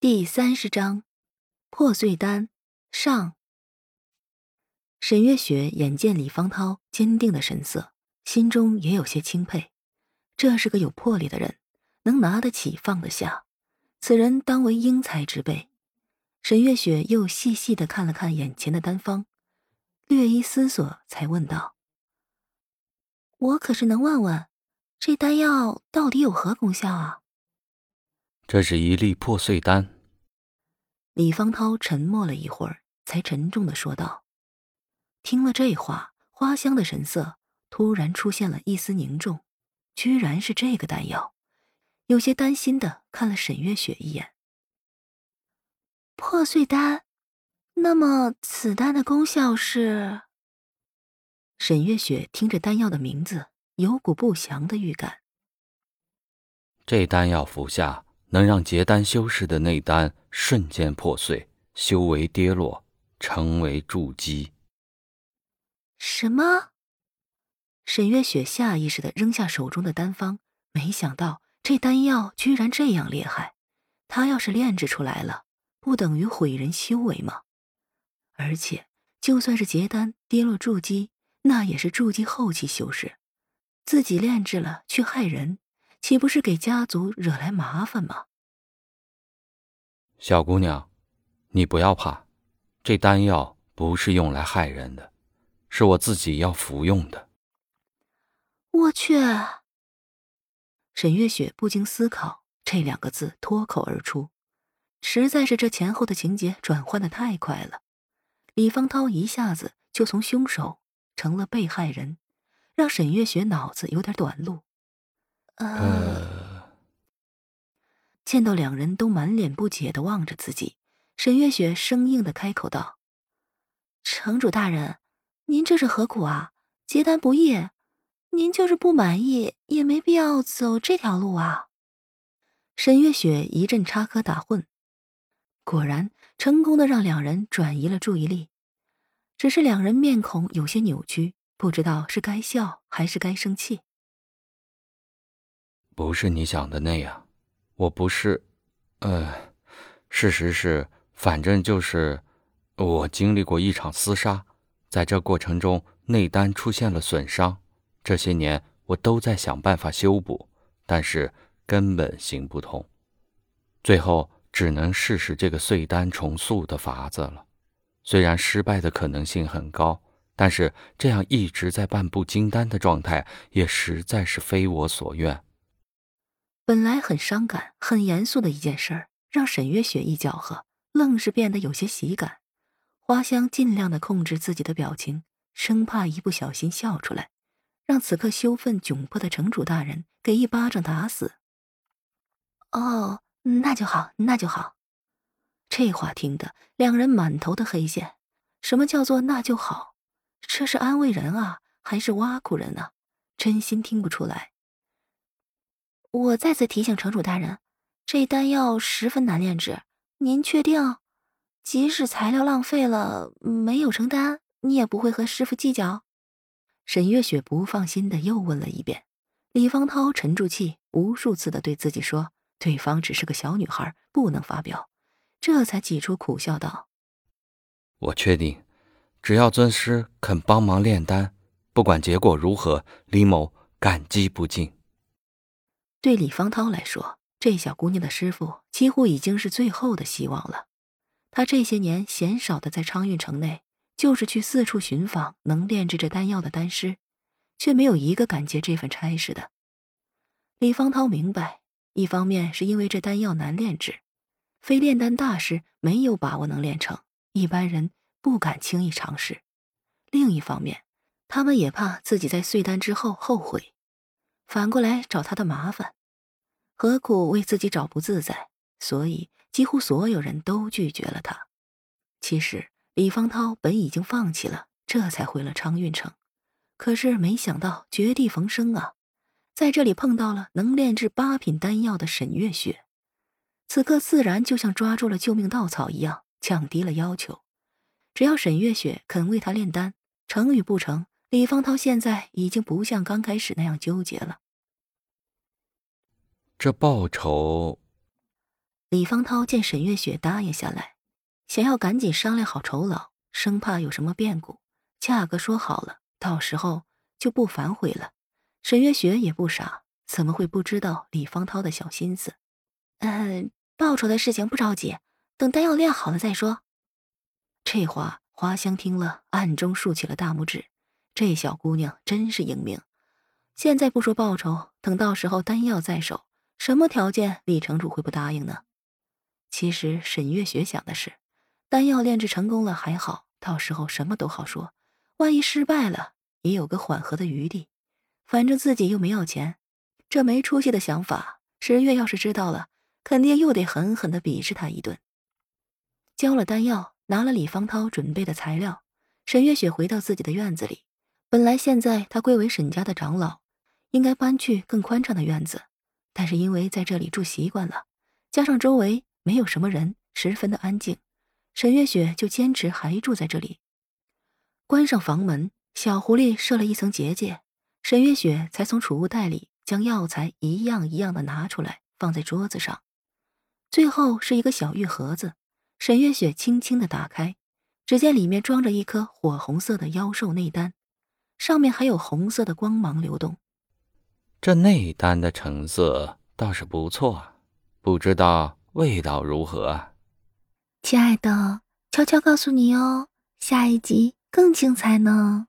第三十章，破碎丹上。沈月雪眼见李方涛坚定的神色，心中也有些钦佩。这是个有魄力的人，能拿得起放得下，此人当为英才之辈。沈月雪又细细的看了看眼前的丹方，略一思索，才问道：“我可是能问问，这丹药到底有何功效啊？”这是一粒破碎丹。李方涛沉默了一会儿，才沉重的说道：“听了这话，花香的神色突然出现了一丝凝重，居然是这个丹药，有些担心的看了沈月雪一眼。破碎丹，那么此丹的功效是？”沈月雪听着丹药的名字，有股不祥的预感。这丹药服下。能让结丹修士的内丹瞬间破碎，修为跌落，成为筑基。什么？沈月雪下意识的扔下手中的丹方，没想到这丹药居然这样厉害。他要是炼制出来了，不等于毁人修为吗？而且，就算是结丹跌落筑基，那也是筑基后期修士，自己炼制了去害人。岂不是给家族惹来麻烦吗？小姑娘，你不要怕，这丹药不是用来害人的，是我自己要服用的。我去！沈月雪不经思考，这两个字脱口而出，实在是这前后的情节转换的太快了。李方涛一下子就从凶手成了被害人，让沈月雪脑子有点短路。呃，见到两人都满脸不解的望着自己，沈月雪生硬的开口道：“城主大人，您这是何苦啊？结丹不易，您就是不满意，也没必要走这条路啊。”沈月雪一阵插科打诨，果然成功的让两人转移了注意力，只是两人面孔有些扭曲，不知道是该笑还是该生气。不是你想的那样，我不是，呃，事实是，反正就是，我经历过一场厮杀，在这过程中内丹出现了损伤，这些年我都在想办法修补，但是根本行不通，最后只能试试这个碎丹重塑的法子了。虽然失败的可能性很高，但是这样一直在半步金丹的状态，也实在是非我所愿。本来很伤感、很严肃的一件事儿，让沈月雪一搅和，愣是变得有些喜感。花香尽量的控制自己的表情，生怕一不小心笑出来，让此刻羞愤窘迫的城主大人给一巴掌打死。哦，那就好，那就好。这话听得两人满头的黑线。什么叫做那就好？这是安慰人啊，还是挖苦人呢？真心听不出来。我再次提醒城主大人，这丹药十分难炼制，您确定？即使材料浪费了，没有成丹，你也不会和师傅计较？沈月雪不放心的又问了一遍。李方涛沉住气，无数次的对自己说，对方只是个小女孩，不能发表，这才挤出苦笑道：“我确定，只要尊师肯帮忙炼丹，不管结果如何，李某感激不尽。”对李方涛来说，这小姑娘的师傅几乎已经是最后的希望了。他这些年鲜少的在昌运城内，就是去四处寻访能炼制这丹药的丹师，却没有一个敢接这份差事的。李方涛明白，一方面是因为这丹药难炼制，非炼丹大师没有把握能炼成，一般人不敢轻易尝试；另一方面，他们也怕自己在碎丹之后后悔。反过来找他的麻烦，何苦为自己找不自在？所以几乎所有人都拒绝了他。其实李方涛本已经放弃了，这才回了昌运城。可是没想到绝地逢生啊，在这里碰到了能炼制八品丹药的沈月雪，此刻自然就像抓住了救命稻草一样，降低了要求。只要沈月雪肯为他炼丹，成与不成？李方涛现在已经不像刚开始那样纠结了。这报酬，李方涛见沈月雪答应下来，想要赶紧商量好酬劳，生怕有什么变故，价格说好了，到时候就不反悔了。沈月雪也不傻，怎么会不知道李方涛的小心思？嗯，报酬的事情不着急，等丹药炼好了再说。这话花香听了，暗中竖起了大拇指。这小姑娘真是英明，现在不说报酬，等到时候丹药在手，什么条件李城主会不答应呢？其实沈月雪想的是，丹药炼制成功了还好，到时候什么都好说；万一失败了，也有个缓和的余地。反正自己又没要钱，这没出息的想法，十月要是知道了，肯定又得狠狠的鄙视他一顿。交了丹药，拿了李方涛准备的材料，沈月雪回到自己的院子里。本来现在他归为沈家的长老，应该搬去更宽敞的院子，但是因为在这里住习惯了，加上周围……没有什么人，十分的安静。沈月雪就坚持还住在这里。关上房门，小狐狸设了一层结界，沈月雪才从储物袋里将药材一样一样的拿出来，放在桌子上。最后是一个小玉盒子，沈月雪轻轻的打开，只见里面装着一颗火红色的妖兽内丹，上面还有红色的光芒流动。这内丹的成色倒是不错，不知道。味道如何？亲爱的，悄悄告诉你哦，下一集更精彩呢。